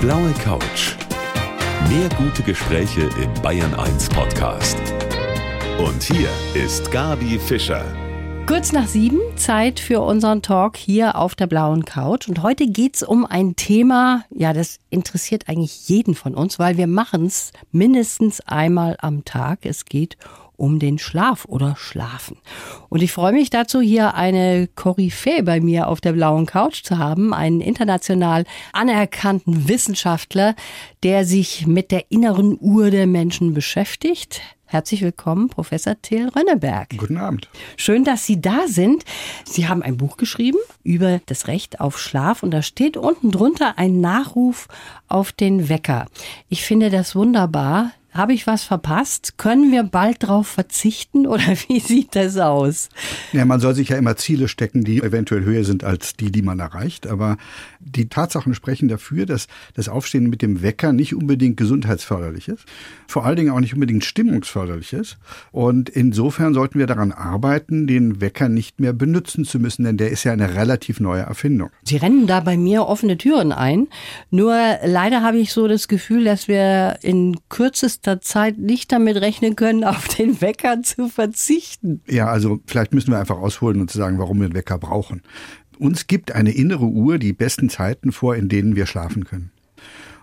blaue Couch. Mehr gute Gespräche im Bayern 1 Podcast. Und hier ist Gabi Fischer. Kurz nach sieben, Zeit für unseren Talk hier auf der blauen Couch. Und heute geht's um ein Thema, ja, das interessiert eigentlich jeden von uns, weil wir machen es mindestens einmal am Tag. Es geht um den Schlaf oder Schlafen. Und ich freue mich dazu, hier eine Koryphäe bei mir auf der blauen Couch zu haben, einen international anerkannten Wissenschaftler, der sich mit der inneren Uhr der Menschen beschäftigt. Herzlich willkommen, Professor Till Rönneberg. Guten Abend. Schön, dass Sie da sind. Sie haben ein Buch geschrieben über das Recht auf Schlaf und da steht unten drunter ein Nachruf auf den Wecker. Ich finde das wunderbar, habe ich was verpasst? Können wir bald darauf verzichten oder wie sieht das aus? Ja, man soll sich ja immer Ziele stecken, die eventuell höher sind als die, die man erreicht. Aber die Tatsachen sprechen dafür, dass das Aufstehen mit dem Wecker nicht unbedingt gesundheitsförderlich ist, vor allen Dingen auch nicht unbedingt stimmungsförderlich ist. Und insofern sollten wir daran arbeiten, den Wecker nicht mehr benutzen zu müssen, denn der ist ja eine relativ neue Erfindung. Sie rennen da bei mir offene Türen ein. Nur leider habe ich so das Gefühl, dass wir in kürzester kürzester Zeit nicht damit rechnen können, auf den Wecker zu verzichten. Ja, also vielleicht müssen wir einfach ausholen und sagen, warum wir den Wecker brauchen. Uns gibt eine innere Uhr die besten Zeiten vor, in denen wir schlafen können.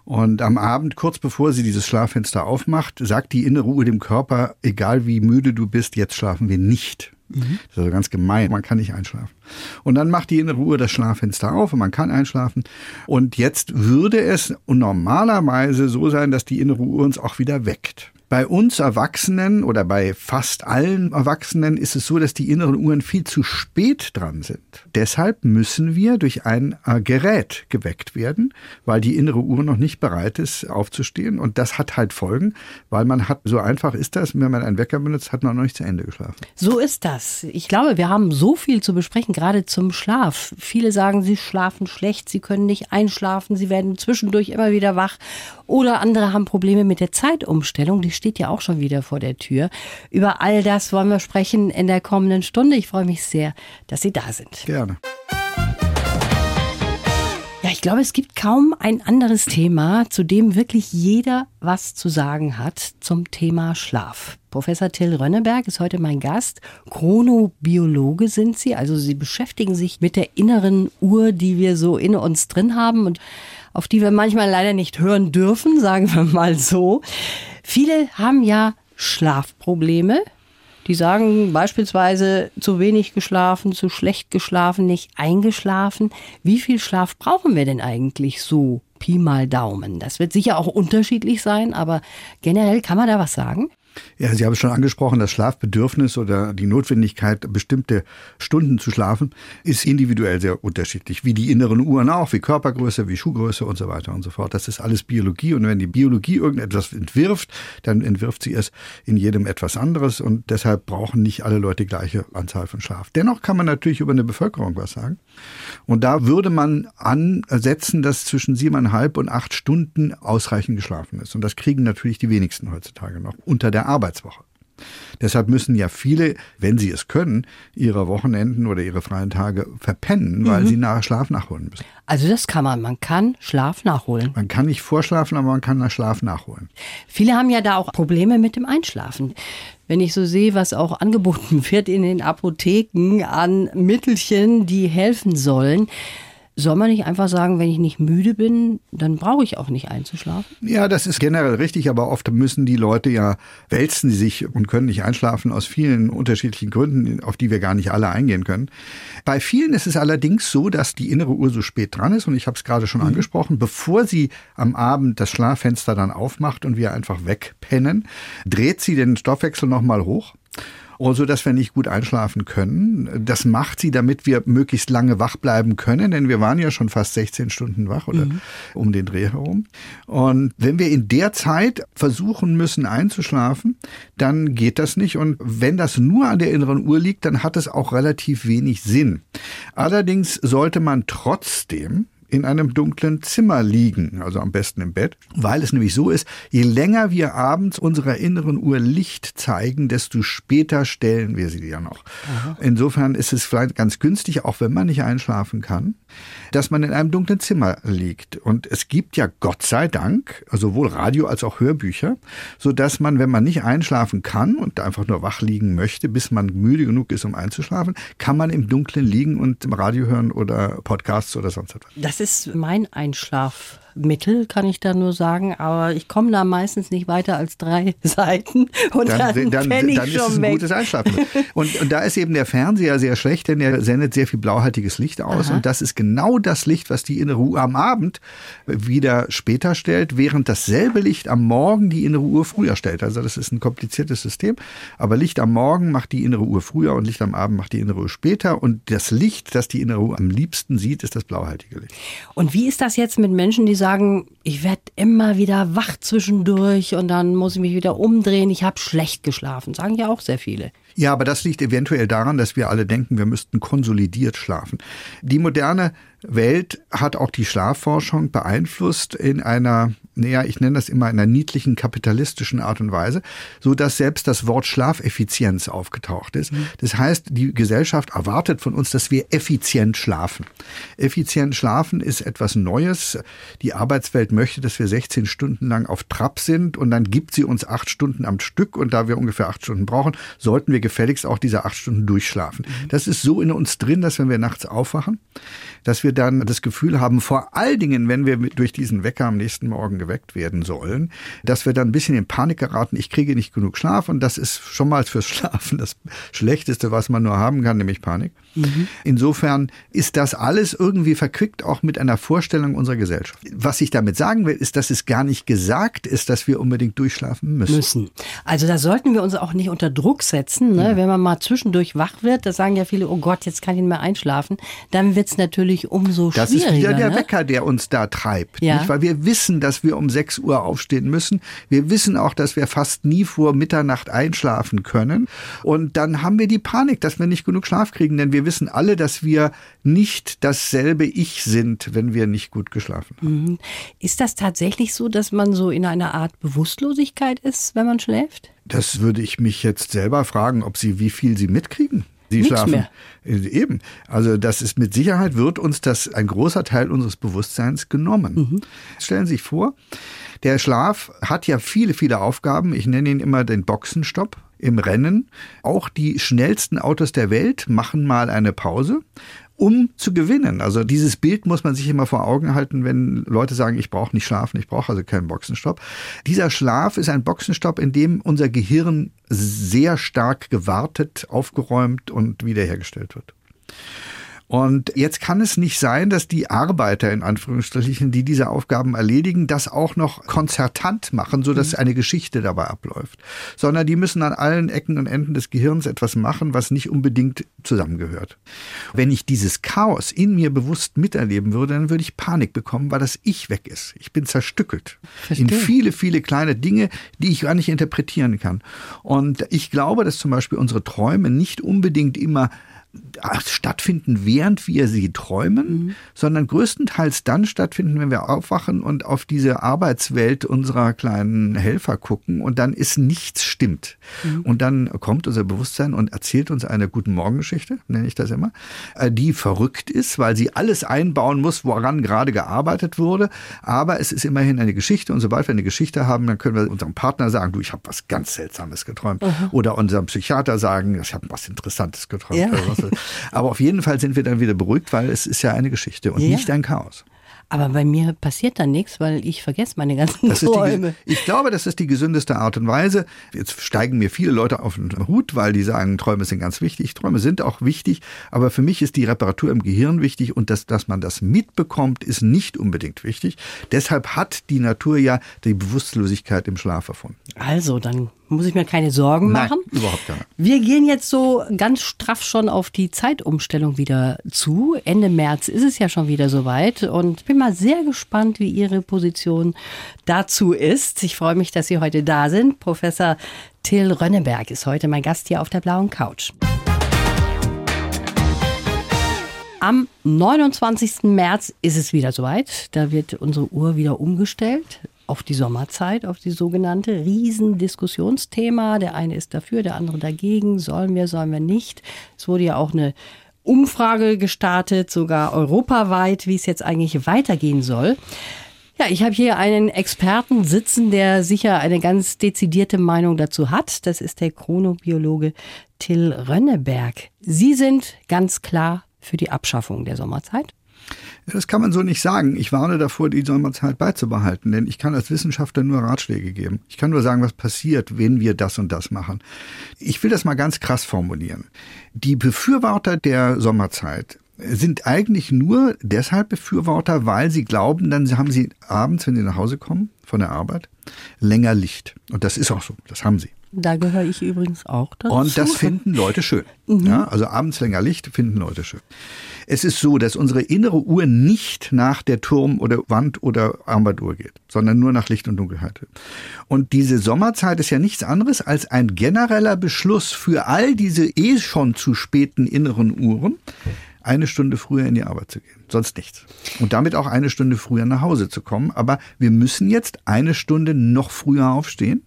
Und am Abend, kurz bevor sie dieses Schlaffenster aufmacht, sagt die innere Uhr dem Körper, egal wie müde du bist, jetzt schlafen wir nicht. Mhm. Das ist also ganz gemein. Man kann nicht einschlafen. Und dann macht die innere Uhr das Schlaffenster auf und man kann einschlafen. Und jetzt würde es normalerweise so sein, dass die innere Uhr uns auch wieder weckt. Bei uns Erwachsenen oder bei fast allen Erwachsenen ist es so, dass die inneren Uhren viel zu spät dran sind. Deshalb müssen wir durch ein äh, Gerät geweckt werden, weil die innere Uhr noch nicht bereit ist, aufzustehen. Und das hat halt Folgen, weil man hat, so einfach ist das, wenn man einen Wecker benutzt, hat man noch nicht zu Ende geschlafen. So ist das. Ich glaube, wir haben so viel zu besprechen, gerade zum Schlaf. Viele sagen, sie schlafen schlecht, sie können nicht einschlafen, sie werden zwischendurch immer wieder wach. Oder andere haben Probleme mit der Zeitumstellung. Die steht ja auch schon wieder vor der Tür. Über all das wollen wir sprechen in der kommenden Stunde. Ich freue mich sehr, dass Sie da sind. Gerne. Ja, ich glaube, es gibt kaum ein anderes Thema, zu dem wirklich jeder was zu sagen hat zum Thema Schlaf. Professor Till Rönneberg ist heute mein Gast. Chronobiologe sind Sie, also Sie beschäftigen sich mit der inneren Uhr, die wir so in uns drin haben und auf die wir manchmal leider nicht hören dürfen, sagen wir mal so. Viele haben ja Schlafprobleme. Die sagen beispielsweise zu wenig geschlafen, zu schlecht geschlafen, nicht eingeschlafen. Wie viel Schlaf brauchen wir denn eigentlich so? Pi mal Daumen. Das wird sicher auch unterschiedlich sein, aber generell kann man da was sagen? Ja, Sie haben es schon angesprochen, das Schlafbedürfnis oder die Notwendigkeit, bestimmte Stunden zu schlafen, ist individuell sehr unterschiedlich. Wie die inneren Uhren auch, wie Körpergröße, wie Schuhgröße und so weiter und so fort. Das ist alles Biologie. Und wenn die Biologie irgendetwas entwirft, dann entwirft sie es in jedem etwas anderes. Und deshalb brauchen nicht alle Leute die gleiche Anzahl von Schlaf. Dennoch kann man natürlich über eine Bevölkerung was sagen. Und da würde man ansetzen, dass zwischen siebeneinhalb und acht Stunden ausreichend geschlafen ist. Und das kriegen natürlich die wenigsten heutzutage noch unter der Arbeitswoche. Deshalb müssen ja viele, wenn sie es können, ihre Wochenenden oder ihre freien Tage verpennen, weil mhm. sie nach Schlaf nachholen müssen. Also das kann man. Man kann Schlaf nachholen. Man kann nicht vorschlafen, aber man kann nach Schlaf nachholen. Viele haben ja da auch Probleme mit dem Einschlafen. Wenn ich so sehe, was auch angeboten wird in den Apotheken an Mittelchen, die helfen sollen, soll man nicht einfach sagen, wenn ich nicht müde bin, dann brauche ich auch nicht einzuschlafen? Ja, das ist generell richtig, aber oft müssen die Leute ja wälzen sich und können nicht einschlafen aus vielen unterschiedlichen Gründen, auf die wir gar nicht alle eingehen können. Bei vielen ist es allerdings so, dass die innere Uhr so spät dran ist und ich habe es gerade schon mhm. angesprochen, bevor sie am Abend das Schlaffenster dann aufmacht und wir einfach wegpennen, dreht sie den Stoffwechsel nochmal hoch so dass wir nicht gut einschlafen können. Das macht sie, damit wir möglichst lange wach bleiben können, denn wir waren ja schon fast 16 Stunden wach oder mhm. um den Dreh herum. Und wenn wir in der Zeit versuchen müssen einzuschlafen, dann geht das nicht. Und wenn das nur an der inneren Uhr liegt, dann hat es auch relativ wenig Sinn. Allerdings sollte man trotzdem in einem dunklen Zimmer liegen, also am besten im Bett, weil es nämlich so ist, je länger wir abends unserer inneren Uhr Licht zeigen, desto später stellen wir sie ja noch. Aha. Insofern ist es vielleicht ganz günstig, auch wenn man nicht einschlafen kann, dass man in einem dunklen Zimmer liegt. Und es gibt ja Gott sei Dank sowohl Radio als auch Hörbücher, so man, wenn man nicht einschlafen kann und einfach nur wach liegen möchte, bis man müde genug ist, um einzuschlafen, kann man im Dunkeln liegen und Radio hören oder Podcasts oder sonst etwas. Das ist mein Einschlaf. Mittel, kann ich da nur sagen, aber ich komme da meistens nicht weiter als drei Seiten und dann, dann, dann, dann ist es ein gutes Einschlafen. und, und da ist eben der Fernseher sehr schlecht, denn er sendet sehr viel blauhaltiges Licht aus Aha. und das ist genau das Licht, was die innere Uhr am Abend wieder später stellt, während dasselbe Licht am Morgen die innere Uhr früher stellt. Also das ist ein kompliziertes System, aber Licht am Morgen macht die innere Uhr früher und Licht am Abend macht die innere Uhr später und das Licht, das die innere Uhr am liebsten sieht, ist das blauhaltige Licht. Und wie ist das jetzt mit Menschen, die sagen, sagen, ich werde immer wieder wach zwischendurch und dann muss ich mich wieder umdrehen, ich habe schlecht geschlafen. Sagen ja auch sehr viele. Ja, aber das liegt eventuell daran, dass wir alle denken, wir müssten konsolidiert schlafen. Die moderne Welt hat auch die Schlafforschung beeinflusst in einer, naja, ich nenne das immer einer niedlichen kapitalistischen Art und Weise, so dass selbst das Wort Schlafeffizienz aufgetaucht ist. Mhm. Das heißt, die Gesellschaft erwartet von uns, dass wir effizient schlafen. Effizient schlafen ist etwas Neues. Die Arbeitswelt möchte, dass wir 16 Stunden lang auf Trab sind und dann gibt sie uns acht Stunden am Stück und da wir ungefähr acht Stunden brauchen, sollten wir gefälligst auch diese acht Stunden durchschlafen. Mhm. Das ist so in uns drin, dass wenn wir nachts aufwachen, dass wir dann das Gefühl haben, vor allen Dingen, wenn wir durch diesen Wecker am nächsten Morgen geweckt werden sollen, dass wir dann ein bisschen in Panik geraten, ich kriege nicht genug Schlaf und das ist schon mal fürs Schlafen das Schlechteste, was man nur haben kann, nämlich Panik. Mhm. Insofern ist das alles irgendwie verquickt auch mit einer Vorstellung unserer Gesellschaft. Was ich damit sagen will, ist, dass es gar nicht gesagt ist, dass wir unbedingt durchschlafen müssen. Müssen. Also da sollten wir uns auch nicht unter Druck setzen, ne? Ja. wenn man mal zwischendurch wach wird. Da sagen ja viele, oh Gott, jetzt kann ich nicht mehr einschlafen. Dann wird es natürlich umso schwieriger. Das ist wieder der ne? Wecker, der uns da treibt. Ja. Weil wir wissen, dass wir um 6 Uhr aufstehen müssen. Wir wissen auch, dass wir fast nie vor Mitternacht einschlafen können. Und dann haben wir die Panik, dass wir nicht genug Schlaf kriegen. Denn wir wissen alle, dass wir nicht dasselbe Ich sind, wenn wir nicht gut geschlafen haben. Mhm. Ist das tatsächlich so, dass man so in einer Art Bewusstlosigkeit ist, wenn man schläft? Das würde ich mich jetzt selber fragen, ob Sie, wie viel Sie mitkriegen. Sie Nichts schlafen. Mehr. Äh, eben. Also das ist mit Sicherheit wird uns das ein großer Teil unseres Bewusstseins genommen. Mhm. Stellen Sie sich vor, der Schlaf hat ja viele, viele Aufgaben. Ich nenne ihn immer den Boxenstopp im Rennen. Auch die schnellsten Autos der Welt machen mal eine Pause um zu gewinnen. Also dieses Bild muss man sich immer vor Augen halten, wenn Leute sagen, ich brauche nicht schlafen, ich brauche also keinen Boxenstopp. Dieser Schlaf ist ein Boxenstopp, in dem unser Gehirn sehr stark gewartet, aufgeräumt und wiederhergestellt wird. Und jetzt kann es nicht sein, dass die Arbeiter in Anführungsstrichen, die diese Aufgaben erledigen, das auch noch konzertant machen, so dass mhm. eine Geschichte dabei abläuft, sondern die müssen an allen Ecken und Enden des Gehirns etwas machen, was nicht unbedingt zusammengehört. Wenn ich dieses Chaos in mir bewusst miterleben würde, dann würde ich Panik bekommen, weil das Ich weg ist. Ich bin zerstückelt Verstehe. in viele, viele kleine Dinge, die ich gar nicht interpretieren kann. Und ich glaube, dass zum Beispiel unsere Träume nicht unbedingt immer stattfinden, während wir sie träumen, mhm. sondern größtenteils dann stattfinden, wenn wir aufwachen und auf diese Arbeitswelt unserer kleinen Helfer gucken und dann ist nichts stimmt. Mhm. Und dann kommt unser Bewusstsein und erzählt uns eine Guten Morgengeschichte, nenne ich das immer, äh, die verrückt ist, weil sie alles einbauen muss, woran gerade gearbeitet wurde. Aber es ist immerhin eine Geschichte und sobald wir eine Geschichte haben, dann können wir unserem Partner sagen, du, ich habe was ganz Seltsames geträumt. Mhm. Oder unserem Psychiater sagen, ich habe was Interessantes geträumt. Ja. Aber auf jeden Fall sind wir dann wieder beruhigt, weil es ist ja eine Geschichte und ja. nicht ein Chaos. Aber bei mir passiert dann nichts, weil ich vergesse meine ganzen das Träume. Die, ich glaube, das ist die gesündeste Art und Weise. Jetzt steigen mir viele Leute auf den Hut, weil die sagen, Träume sind ganz wichtig. Träume sind auch wichtig, aber für mich ist die Reparatur im Gehirn wichtig und das, dass man das mitbekommt, ist nicht unbedingt wichtig. Deshalb hat die Natur ja die Bewusstlosigkeit im Schlaf erfunden. Also, dann muss ich mir keine Sorgen machen. Nein, überhaupt keine. Wir gehen jetzt so ganz straff schon auf die Zeitumstellung wieder zu. Ende März ist es ja schon wieder soweit und bin mal sehr gespannt, wie Ihre Position dazu ist. Ich freue mich, dass Sie heute da sind. Professor Till Rönneberg ist heute mein Gast hier auf der blauen Couch. Am 29. März ist es wieder soweit. Da wird unsere Uhr wieder umgestellt auf die Sommerzeit, auf die sogenannte Riesendiskussionsthema. Der eine ist dafür, der andere dagegen. Sollen wir, sollen wir nicht? Es wurde ja auch eine Umfrage gestartet, sogar europaweit, wie es jetzt eigentlich weitergehen soll. Ja, ich habe hier einen Experten sitzen, der sicher eine ganz dezidierte Meinung dazu hat. Das ist der Chronobiologe Till Rönneberg. Sie sind ganz klar für die Abschaffung der Sommerzeit. Das kann man so nicht sagen. Ich warne davor, die Sommerzeit beizubehalten, denn ich kann als Wissenschaftler nur Ratschläge geben. Ich kann nur sagen, was passiert, wenn wir das und das machen. Ich will das mal ganz krass formulieren. Die Befürworter der Sommerzeit sind eigentlich nur deshalb Befürworter, weil sie glauben, dann haben sie abends, wenn sie nach Hause kommen von der Arbeit, länger Licht. Und das ist auch so, das haben sie. Da gehöre ich übrigens auch dazu. Und das finden Leute schön. Mhm. Ja, also abends länger Licht finden Leute schön. Es ist so, dass unsere innere Uhr nicht nach der Turm- oder Wand- oder Armbanduhr geht, sondern nur nach Licht und Dunkelheit. Und diese Sommerzeit ist ja nichts anderes als ein genereller Beschluss für all diese eh schon zu späten inneren Uhren, eine Stunde früher in die Arbeit zu gehen. Sonst nichts. Und damit auch eine Stunde früher nach Hause zu kommen. Aber wir müssen jetzt eine Stunde noch früher aufstehen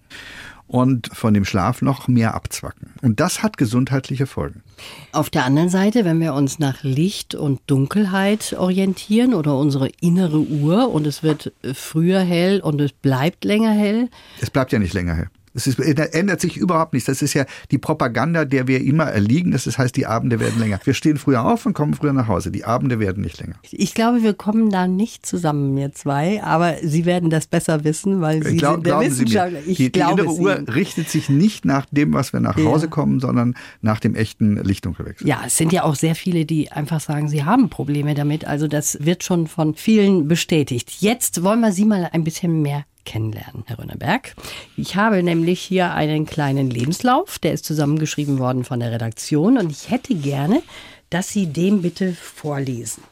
und von dem Schlaf noch mehr abzwacken. Und das hat gesundheitliche Folgen. Auf der anderen Seite, wenn wir uns nach Licht und Dunkelheit orientieren oder unsere innere Uhr und es wird früher hell und es bleibt länger hell. Es bleibt ja nicht länger hell. Es ist, ändert sich überhaupt nichts. Das ist ja die Propaganda, der wir immer erliegen. Das heißt, die Abende werden länger. Wir stehen früher auf und kommen früher nach Hause. Die Abende werden nicht länger. Ich glaube, wir kommen da nicht zusammen, wir zwei. Aber Sie werden das besser wissen, weil Sie Glaub, sind der Wissenschaftler. Ich die, glaube die innere Uhr richtet sich nicht nach dem, was wir nach Hause ja. kommen, sondern nach dem echten Lichtdunkelwechsel. Ja, es sind ja auch sehr viele, die einfach sagen, sie haben Probleme damit. Also das wird schon von vielen bestätigt. Jetzt wollen wir Sie mal ein bisschen mehr kennenlernen, Herr Rönneberg. Ich habe nämlich hier einen kleinen Lebenslauf, der ist zusammengeschrieben worden von der Redaktion und ich hätte gerne, dass Sie den bitte vorlesen.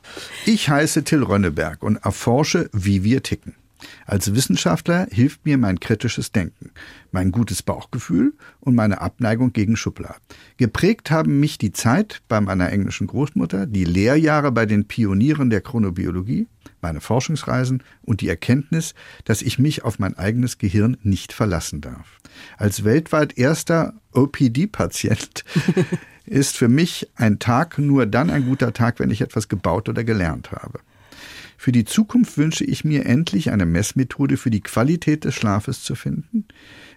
Ich heiße Till Rönneberg und erforsche, wie wir ticken. Als Wissenschaftler hilft mir mein kritisches Denken, mein gutes Bauchgefühl und meine Abneigung gegen Schubladen. Geprägt haben mich die Zeit bei meiner englischen Großmutter, die Lehrjahre bei den Pionieren der Chronobiologie, meine Forschungsreisen und die Erkenntnis, dass ich mich auf mein eigenes Gehirn nicht verlassen darf. Als weltweit erster OPD-Patient ist für mich ein Tag nur dann ein guter Tag, wenn ich etwas gebaut oder gelernt habe. Für die Zukunft wünsche ich mir endlich eine Messmethode für die Qualität des Schlafes zu finden,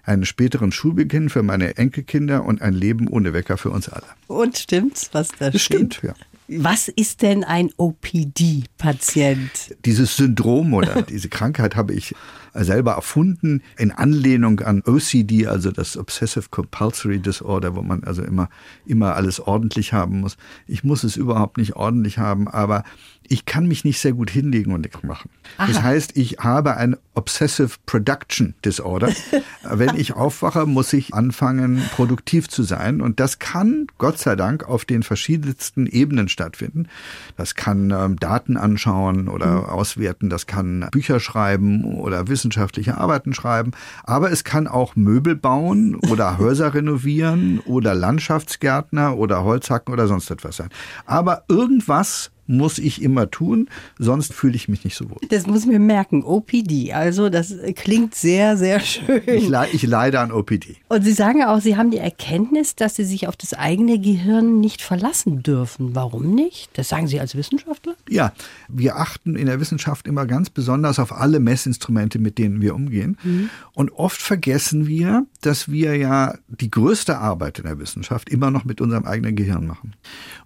einen späteren Schulbeginn für meine Enkelkinder und ein Leben ohne Wecker für uns alle. Und stimmt's, was da steht? Stimmt, ja. Was ist denn ein OPD-Patient? Dieses Syndrom oder diese Krankheit habe ich selber erfunden in Anlehnung an OCD, also das Obsessive Compulsory Disorder, wo man also immer, immer alles ordentlich haben muss. Ich muss es überhaupt nicht ordentlich haben, aber ich kann mich nicht sehr gut hinlegen und nichts machen. Aha. Das heißt, ich habe ein Obsessive Production Disorder. Wenn ich aufwache, muss ich anfangen, produktiv zu sein. Und das kann, Gott sei Dank, auf den verschiedensten Ebenen stattfinden. Das kann ähm, Daten anschauen oder mhm. auswerten, das kann Bücher schreiben oder wissenschaftliche Arbeiten schreiben. Aber es kann auch Möbel bauen oder Häuser renovieren oder Landschaftsgärtner oder Holzhacken oder sonst etwas sein. Aber irgendwas muss ich immer tun, sonst fühle ich mich nicht so wohl. Das muss mir merken, OPD. Also das klingt sehr, sehr schön. Ich, le ich leide an OPD. Und Sie sagen auch, Sie haben die Erkenntnis, dass Sie sich auf das eigene Gehirn nicht verlassen dürfen. Warum nicht? Das sagen Sie als Wissenschaftler? Ja, wir achten in der Wissenschaft immer ganz besonders auf alle Messinstrumente, mit denen wir umgehen. Mhm. Und oft vergessen wir, dass wir ja die größte Arbeit in der Wissenschaft immer noch mit unserem eigenen Gehirn machen.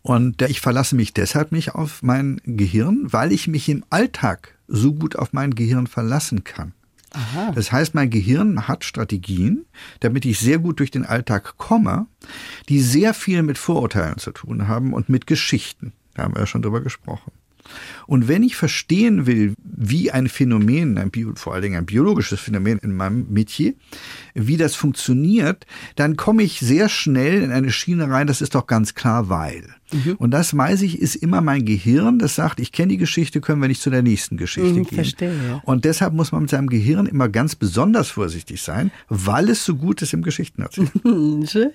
Und ich verlasse mich deshalb nicht auf mein Gehirn, weil ich mich im Alltag so gut auf mein Gehirn verlassen kann. Aha. Das heißt, mein Gehirn hat Strategien, damit ich sehr gut durch den Alltag komme, die sehr viel mit Vorurteilen zu tun haben und mit Geschichten. Da haben wir ja schon drüber gesprochen. Und wenn ich verstehen will, wie ein Phänomen, ein Bio, vor allen Dingen ein biologisches Phänomen in meinem Metier, wie das funktioniert, dann komme ich sehr schnell in eine Schiene rein, das ist doch ganz klar, weil. Mhm. Und das weiß ich, ist immer mein Gehirn, das sagt, ich kenne die Geschichte, können wir nicht zu der nächsten Geschichte mhm, gehen. Verstehe, ja. Und deshalb muss man mit seinem Gehirn immer ganz besonders vorsichtig sein, weil es so gut ist im Geschichtenerzählen. Schön.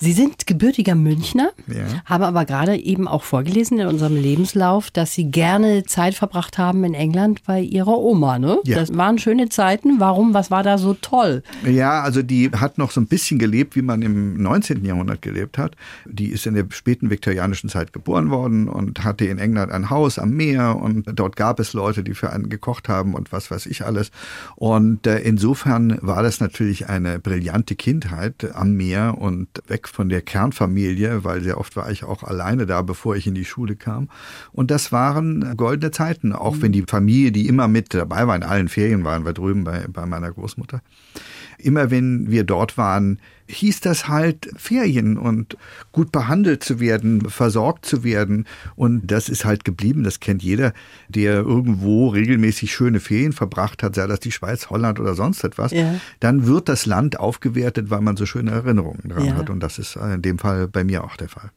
Sie sind gebürtiger Münchner, ja. haben aber gerade eben auch vorgelesen in unserem Lebenslauf, dass Sie gerne Zeit verbracht haben in England bei Ihrer Oma. Ne? Ja. Das waren schöne Zeiten. Warum? Was war da so toll? Ja, also die hat noch so ein bisschen gelebt, wie man im 19. Jahrhundert gelebt hat. Die ist in der späten Viktorianischen viktorianischen Zeit geboren worden und hatte in England ein Haus am Meer und dort gab es Leute, die für einen gekocht haben und was weiß ich alles. Und äh, insofern war das natürlich eine brillante Kindheit am Meer und weg von der Kernfamilie, weil sehr oft war ich auch alleine da, bevor ich in die Schule kam. Und das waren goldene Zeiten, auch wenn die Familie, die immer mit dabei war, in allen Ferien waren wir drüben bei, bei meiner Großmutter. Immer wenn wir dort waren, hieß das halt Ferien und gut behandelt zu werden, versorgt zu werden. Und das ist halt geblieben. Das kennt jeder, der irgendwo regelmäßig schöne Ferien verbracht hat, sei das die Schweiz, Holland oder sonst etwas. Ja. Dann wird das Land aufgewertet, weil man so schöne Erinnerungen dran ja. hat. Und das ist in dem Fall bei mir auch der Fall.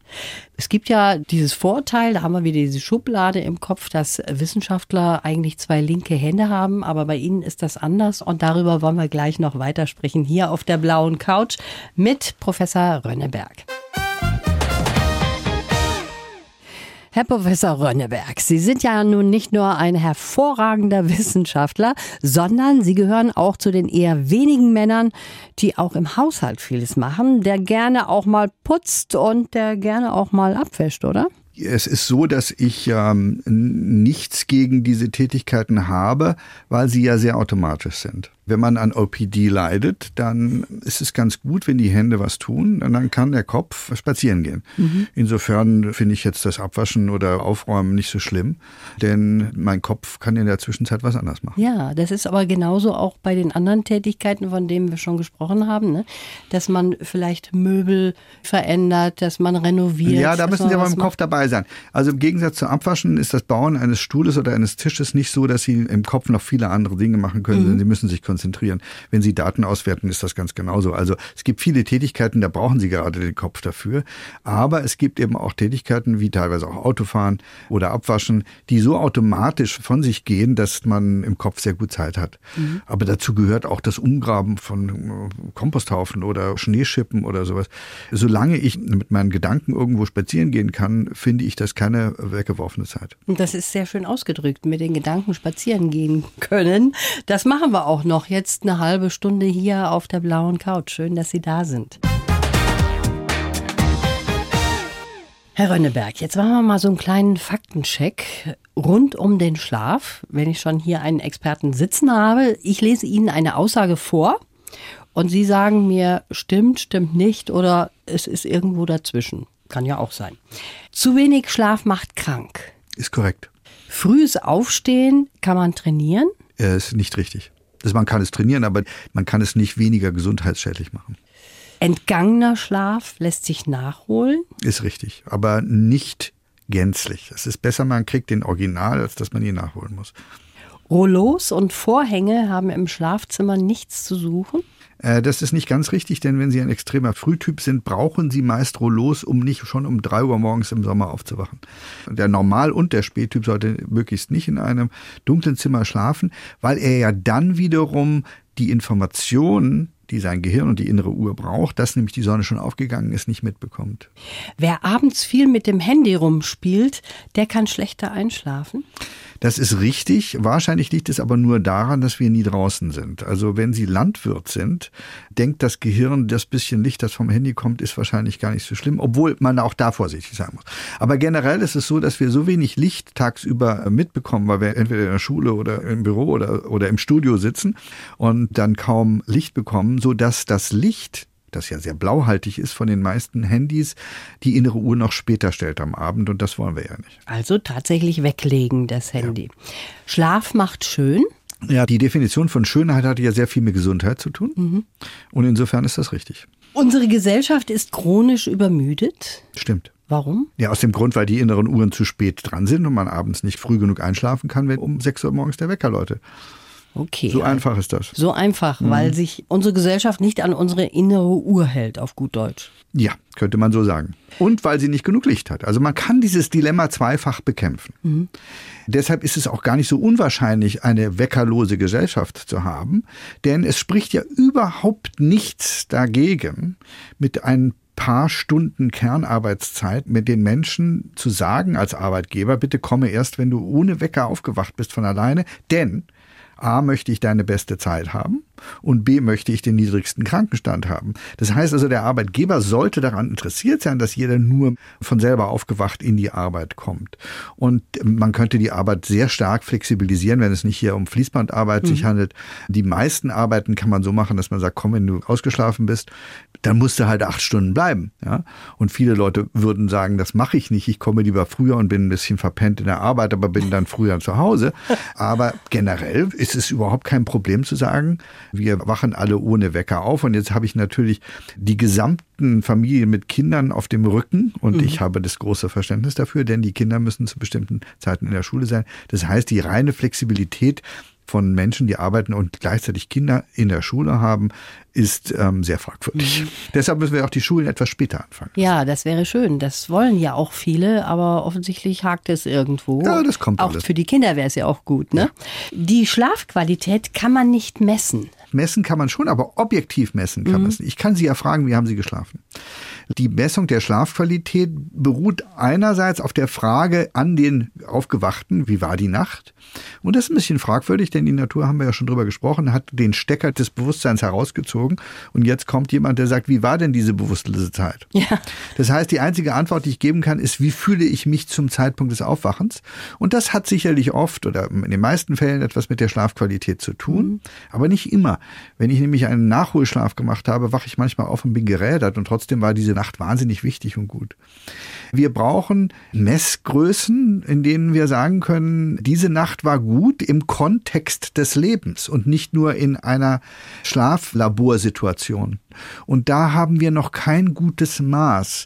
Es gibt ja dieses Vorteil, da haben wir wieder diese Schublade im Kopf, dass Wissenschaftler eigentlich zwei linke Hände haben, aber bei Ihnen ist das anders. Und darüber wollen wir gleich noch weitersprechen hier auf der blauen Couch mit Professor Rönneberg. Herr Professor Rönneberg, Sie sind ja nun nicht nur ein hervorragender Wissenschaftler, sondern Sie gehören auch zu den eher wenigen Männern, die auch im Haushalt vieles machen, der gerne auch mal putzt und der gerne auch mal abwäscht, oder? Es ist so, dass ich ähm, nichts gegen diese Tätigkeiten habe, weil sie ja sehr automatisch sind. Wenn man an OPD leidet, dann ist es ganz gut, wenn die Hände was tun, und dann kann der Kopf spazieren gehen. Mhm. Insofern finde ich jetzt das Abwaschen oder Aufräumen nicht so schlimm, denn mein Kopf kann in der Zwischenzeit was anderes machen. Ja, das ist aber genauso auch bei den anderen Tätigkeiten, von denen wir schon gesprochen haben, ne? dass man vielleicht Möbel verändert, dass man renoviert. Ja, da müssen Sie aber im Kopf dabei sein. Also im Gegensatz zum Abwaschen ist das Bauen eines Stuhles oder eines Tisches nicht so, dass Sie im Kopf noch viele andere Dinge machen können, mhm. Sie müssen sich konzentrieren konzentrieren. Wenn Sie Daten auswerten, ist das ganz genauso. Also es gibt viele Tätigkeiten, da brauchen Sie gerade den Kopf dafür. Aber es gibt eben auch Tätigkeiten wie teilweise auch Autofahren oder Abwaschen, die so automatisch von sich gehen, dass man im Kopf sehr gut Zeit hat. Mhm. Aber dazu gehört auch das Umgraben von äh, Komposthaufen oder Schneeschippen oder sowas. Solange ich mit meinen Gedanken irgendwo spazieren gehen kann, finde ich das keine weggeworfene Zeit. Das ist sehr schön ausgedrückt, mit den Gedanken spazieren gehen können. Das machen wir auch noch jetzt eine halbe Stunde hier auf der blauen Couch. Schön, dass Sie da sind. Herr Rönneberg, jetzt machen wir mal so einen kleinen Faktencheck rund um den Schlaf, wenn ich schon hier einen Experten sitzen habe. Ich lese Ihnen eine Aussage vor und Sie sagen mir, stimmt, stimmt nicht oder es ist irgendwo dazwischen. Kann ja auch sein. Zu wenig Schlaf macht krank. Ist korrekt. Frühes Aufstehen kann man trainieren? Äh, ist nicht richtig. Also man kann es trainieren, aber man kann es nicht weniger gesundheitsschädlich machen. Entgangener Schlaf lässt sich nachholen? Ist richtig, aber nicht gänzlich. Es ist besser, man kriegt den Original, als dass man ihn nachholen muss. Rollos und Vorhänge haben im Schlafzimmer nichts zu suchen? Äh, das ist nicht ganz richtig, denn wenn Sie ein extremer Frühtyp sind, brauchen Sie meist Rollos, um nicht schon um drei Uhr morgens im Sommer aufzuwachen. Der Normal- und der Spättyp sollte möglichst nicht in einem dunklen Zimmer schlafen, weil er ja dann wiederum die Informationen die sein Gehirn und die innere Uhr braucht, dass nämlich die Sonne schon aufgegangen ist, nicht mitbekommt. Wer abends viel mit dem Handy rumspielt, der kann schlechter einschlafen? Das ist richtig. Wahrscheinlich liegt es aber nur daran, dass wir nie draußen sind. Also wenn Sie Landwirt sind, denkt das Gehirn, das bisschen Licht, das vom Handy kommt, ist wahrscheinlich gar nicht so schlimm, obwohl man auch da vorsichtig sein muss. Aber generell ist es so, dass wir so wenig Licht tagsüber mitbekommen, weil wir entweder in der Schule oder im Büro oder, oder im Studio sitzen und dann kaum Licht bekommen, so dass das Licht das ja sehr blauhaltig ist von den meisten Handys, die innere Uhr noch später stellt am Abend und das wollen wir ja nicht. Also tatsächlich weglegen das Handy. Ja. Schlaf macht schön. Ja, die Definition von Schönheit hat ja sehr viel mit Gesundheit zu tun. Mhm. Und insofern ist das richtig. Unsere Gesellschaft ist chronisch übermüdet. Stimmt. Warum? Ja, aus dem Grund, weil die inneren Uhren zu spät dran sind und man abends nicht früh genug einschlafen kann, wenn um 6 Uhr morgens der Wecker läutet. Okay. So einfach ist das. So einfach, mhm. weil sich unsere Gesellschaft nicht an unsere innere Uhr hält, auf gut Deutsch. Ja, könnte man so sagen. Und weil sie nicht genug Licht hat. Also man kann dieses Dilemma zweifach bekämpfen. Mhm. Deshalb ist es auch gar nicht so unwahrscheinlich, eine weckerlose Gesellschaft zu haben, denn es spricht ja überhaupt nichts dagegen, mit ein paar Stunden Kernarbeitszeit mit den Menschen zu sagen als Arbeitgeber, bitte komme erst, wenn du ohne Wecker aufgewacht bist von alleine, denn A, möchte ich deine beste Zeit haben und B, möchte ich den niedrigsten Krankenstand haben. Das heißt also, der Arbeitgeber sollte daran interessiert sein, dass jeder nur von selber aufgewacht in die Arbeit kommt. Und man könnte die Arbeit sehr stark flexibilisieren, wenn es nicht hier um Fließbandarbeit mhm. sich handelt. Die meisten Arbeiten kann man so machen, dass man sagt, komm, wenn du ausgeschlafen bist, dann musst du halt acht Stunden bleiben. Ja? Und viele Leute würden sagen, das mache ich nicht. Ich komme lieber früher und bin ein bisschen verpennt in der Arbeit, aber bin dann früher zu Hause. Aber generell ist es überhaupt kein Problem zu sagen, wir wachen alle ohne Wecker auf. Und jetzt habe ich natürlich die gesamten Familien mit Kindern auf dem Rücken. Und mhm. ich habe das große Verständnis dafür, denn die Kinder müssen zu bestimmten Zeiten in der Schule sein. Das heißt, die reine Flexibilität von Menschen, die arbeiten und gleichzeitig Kinder in der Schule haben, ist ähm, sehr fragwürdig. Mhm. Deshalb müssen wir auch die Schulen etwas später anfangen. Ja, das wäre schön. Das wollen ja auch viele, aber offensichtlich hakt es irgendwo. Ja, das kommt Auch alles. für die Kinder wäre es ja auch gut. Ne? Ja. Die Schlafqualität kann man nicht messen. Messen kann man schon, aber objektiv messen kann mhm. man es nicht. Ich kann Sie ja fragen, wie haben Sie geschlafen? Die Messung der Schlafqualität beruht einerseits auf der Frage an den Aufgewachten, wie war die Nacht? Und das ist ein bisschen fragwürdig, denn die Natur, haben wir ja schon drüber gesprochen, hat den Stecker des Bewusstseins herausgezogen. Und jetzt kommt jemand, der sagt, wie war denn diese bewusstlose Zeit? Ja. Das heißt, die einzige Antwort, die ich geben kann, ist, wie fühle ich mich zum Zeitpunkt des Aufwachens? Und das hat sicherlich oft oder in den meisten Fällen etwas mit der Schlafqualität zu tun, mhm. aber nicht immer. Wenn ich nämlich einen Nachholschlaf gemacht habe, wache ich manchmal auf und bin gerädert und trotzdem war diese Nacht wahnsinnig wichtig und gut. Wir brauchen Messgrößen, in denen wir sagen können, diese Nacht war gut im Kontext des Lebens und nicht nur in einer Schlaflaborsituation. Und da haben wir noch kein gutes Maß.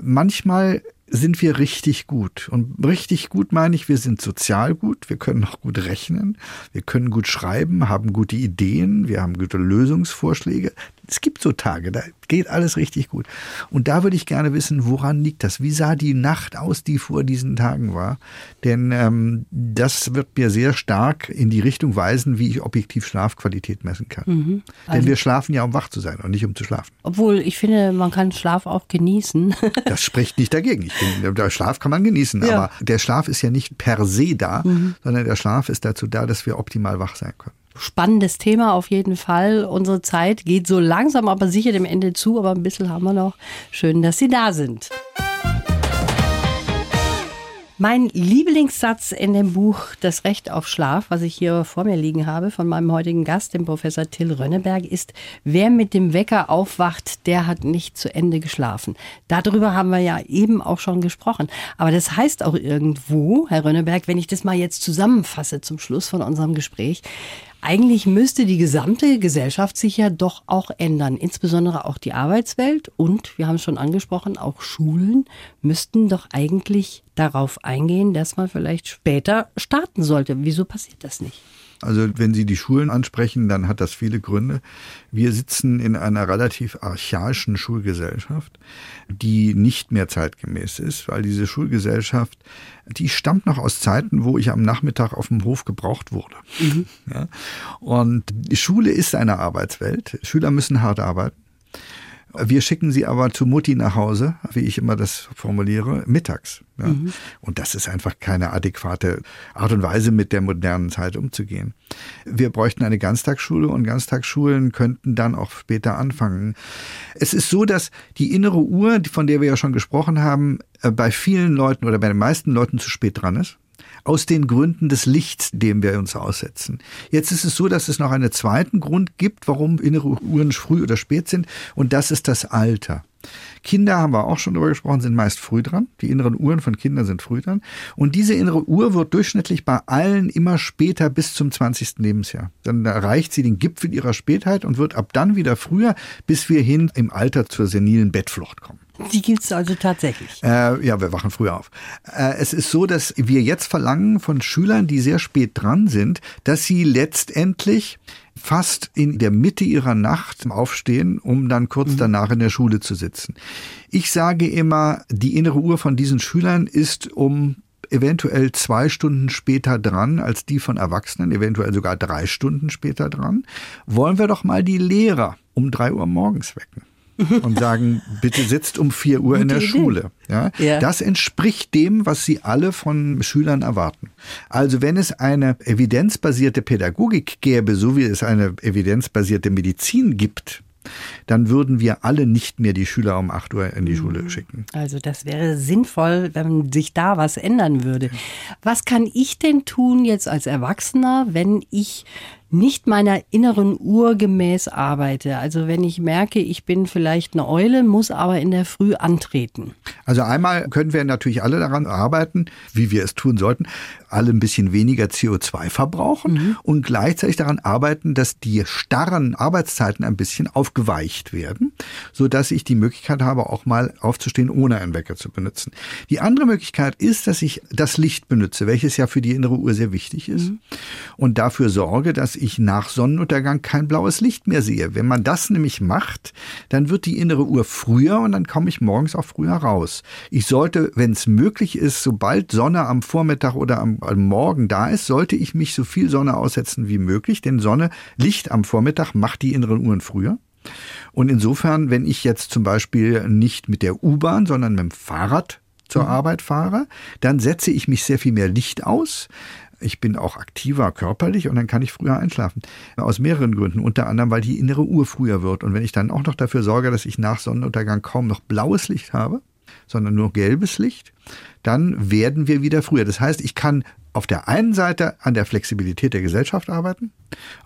Manchmal sind wir richtig gut. Und richtig gut meine ich, wir sind sozial gut, wir können auch gut rechnen, wir können gut schreiben, haben gute Ideen, wir haben gute Lösungsvorschläge. Es gibt so Tage, da geht alles richtig gut. Und da würde ich gerne wissen, woran liegt das? Wie sah die Nacht aus, die vor diesen Tagen war? Denn ähm, das wird mir sehr stark in die Richtung weisen, wie ich objektiv Schlafqualität messen kann. Mhm. Also Denn wir schlafen ja, um wach zu sein und nicht um zu schlafen. Obwohl, ich finde, man kann Schlaf auch genießen. das spricht nicht dagegen. Ich finde, der Schlaf kann man genießen, ja. aber der Schlaf ist ja nicht per se da, mhm. sondern der Schlaf ist dazu da, dass wir optimal wach sein können. Spannendes Thema auf jeden Fall. Unsere Zeit geht so langsam, aber sicher dem Ende zu, aber ein bisschen haben wir noch. Schön, dass Sie da sind. Mein Lieblingssatz in dem Buch Das Recht auf Schlaf, was ich hier vor mir liegen habe, von meinem heutigen Gast, dem Professor Till Rönneberg, ist, wer mit dem Wecker aufwacht, der hat nicht zu Ende geschlafen. Darüber haben wir ja eben auch schon gesprochen. Aber das heißt auch irgendwo, Herr Rönneberg, wenn ich das mal jetzt zusammenfasse zum Schluss von unserem Gespräch, eigentlich müsste die gesamte Gesellschaft sich ja doch auch ändern, insbesondere auch die Arbeitswelt und, wir haben es schon angesprochen, auch Schulen müssten doch eigentlich darauf eingehen, dass man vielleicht später starten sollte. Wieso passiert das nicht? Also wenn Sie die Schulen ansprechen, dann hat das viele Gründe. Wir sitzen in einer relativ archaischen Schulgesellschaft, die nicht mehr zeitgemäß ist, weil diese Schulgesellschaft, die stammt noch aus Zeiten, wo ich am Nachmittag auf dem Hof gebraucht wurde. Mhm. Ja? Und die Schule ist eine Arbeitswelt. Schüler müssen hart arbeiten. Wir schicken sie aber zu Mutti nach Hause, wie ich immer das formuliere, mittags. Ja. Mhm. Und das ist einfach keine adäquate Art und Weise, mit der modernen Zeit umzugehen. Wir bräuchten eine Ganztagsschule und Ganztagsschulen könnten dann auch später anfangen. Es ist so, dass die innere Uhr, von der wir ja schon gesprochen haben, äh, bei vielen Leuten oder bei den meisten Leuten zu spät dran ist aus den Gründen des Lichts, dem wir uns aussetzen. Jetzt ist es so, dass es noch einen zweiten Grund gibt, warum innere Uhren früh oder spät sind, und das ist das Alter. Kinder haben wir auch schon darüber gesprochen, sind meist früh dran. Die inneren Uhren von Kindern sind früh dran. Und diese innere Uhr wird durchschnittlich bei allen immer später bis zum 20. Lebensjahr. Dann erreicht sie den Gipfel ihrer Spätheit und wird ab dann wieder früher, bis wir hin im Alter zur senilen Bettflucht kommen. Die gibt es also tatsächlich. Äh, ja, wir wachen früher auf. Äh, es ist so, dass wir jetzt verlangen von Schülern, die sehr spät dran sind, dass sie letztendlich fast in der Mitte ihrer Nacht aufstehen, um dann kurz mhm. danach in der Schule zu sitzen. Ich sage immer, die innere Uhr von diesen Schülern ist um eventuell zwei Stunden später dran als die von Erwachsenen, eventuell sogar drei Stunden später dran. Wollen wir doch mal die Lehrer um drei Uhr morgens wecken. Und sagen, bitte sitzt um 4 Uhr Gute in der Idee. Schule. Ja? ja? Das entspricht dem, was sie alle von Schülern erwarten. Also wenn es eine evidenzbasierte Pädagogik gäbe, so wie es eine evidenzbasierte Medizin gibt, dann würden wir alle nicht mehr die Schüler um 8 Uhr in die Schule mhm. schicken. Also das wäre sinnvoll, wenn sich da was ändern würde. Was kann ich denn tun jetzt als Erwachsener, wenn ich nicht meiner inneren Uhr gemäß arbeite. Also wenn ich merke, ich bin vielleicht eine Eule, muss aber in der Früh antreten. Also einmal können wir natürlich alle daran arbeiten, wie wir es tun sollten, alle ein bisschen weniger CO2 verbrauchen mhm. und gleichzeitig daran arbeiten, dass die starren Arbeitszeiten ein bisschen aufgeweicht werden, so dass ich die Möglichkeit habe, auch mal aufzustehen, ohne einen Wecker zu benutzen. Die andere Möglichkeit ist, dass ich das Licht benutze, welches ja für die innere Uhr sehr wichtig ist mhm. und dafür sorge, dass ich nach Sonnenuntergang kein blaues Licht mehr sehe. Wenn man das nämlich macht, dann wird die innere Uhr früher und dann komme ich morgens auch früher raus. Ich sollte, wenn es möglich ist, sobald Sonne am Vormittag oder am, am Morgen da ist, sollte ich mich so viel Sonne aussetzen wie möglich, denn Sonne, Licht am Vormittag macht die inneren Uhren früher. Und insofern, wenn ich jetzt zum Beispiel nicht mit der U-Bahn, sondern mit dem Fahrrad zur mhm. Arbeit fahre, dann setze ich mich sehr viel mehr Licht aus. Ich bin auch aktiver körperlich und dann kann ich früher einschlafen. Aus mehreren Gründen. Unter anderem, weil die innere Uhr früher wird. Und wenn ich dann auch noch dafür sorge, dass ich nach Sonnenuntergang kaum noch blaues Licht habe, sondern nur gelbes Licht, dann werden wir wieder früher. Das heißt, ich kann auf der einen Seite an der Flexibilität der Gesellschaft arbeiten,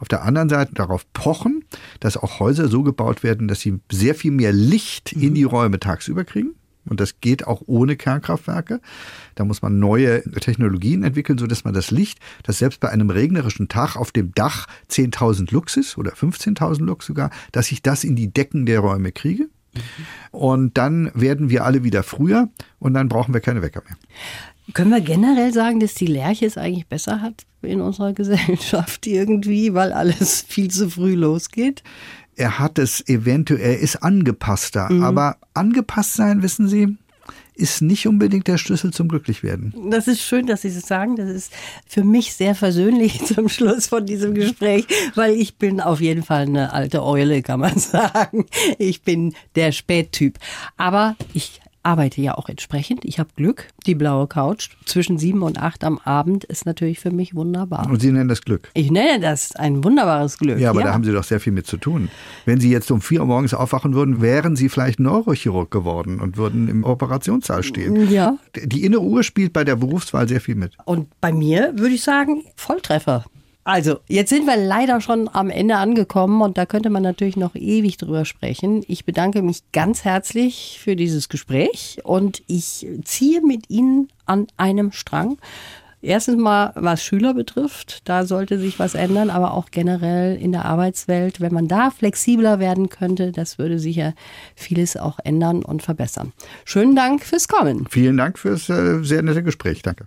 auf der anderen Seite darauf pochen, dass auch Häuser so gebaut werden, dass sie sehr viel mehr Licht in die Räume tagsüber kriegen. Und das geht auch ohne Kernkraftwerke. Da muss man neue Technologien entwickeln, so dass man das Licht, das selbst bei einem regnerischen Tag auf dem Dach 10.000 Lux ist oder 15.000 Lux sogar, dass ich das in die Decken der Räume kriege. Mhm. Und dann werden wir alle wieder früher und dann brauchen wir keine Wecker mehr. Können wir generell sagen, dass die Lerche es eigentlich besser hat in unserer Gesellschaft irgendwie, weil alles viel zu früh losgeht? Er hat es eventuell, er ist angepasster. Mhm. Aber angepasst sein, wissen Sie, ist nicht unbedingt der Schlüssel zum Glücklichwerden. Das ist schön, dass Sie das sagen. Das ist für mich sehr versöhnlich zum Schluss von diesem Gespräch, weil ich bin auf jeden Fall eine alte Eule, kann man sagen. Ich bin der Spättyp. Aber ich arbeite ja auch entsprechend. Ich habe Glück. Die blaue Couch zwischen sieben und acht am Abend ist natürlich für mich wunderbar. Und Sie nennen das Glück? Ich nenne das ein wunderbares Glück. Ja, aber ja. da haben Sie doch sehr viel mit zu tun. Wenn Sie jetzt um vier Uhr morgens aufwachen würden, wären Sie vielleicht Neurochirurg geworden und würden im Operationssaal stehen. Ja. Die innere Uhr spielt bei der Berufswahl sehr viel mit. Und bei mir würde ich sagen, Volltreffer. Also, jetzt sind wir leider schon am Ende angekommen und da könnte man natürlich noch ewig drüber sprechen. Ich bedanke mich ganz herzlich für dieses Gespräch und ich ziehe mit Ihnen an einem Strang. Erstens mal, was Schüler betrifft, da sollte sich was ändern, aber auch generell in der Arbeitswelt, wenn man da flexibler werden könnte, das würde sicher vieles auch ändern und verbessern. Schönen Dank fürs Kommen. Vielen Dank fürs äh, sehr nette Gespräch. Danke.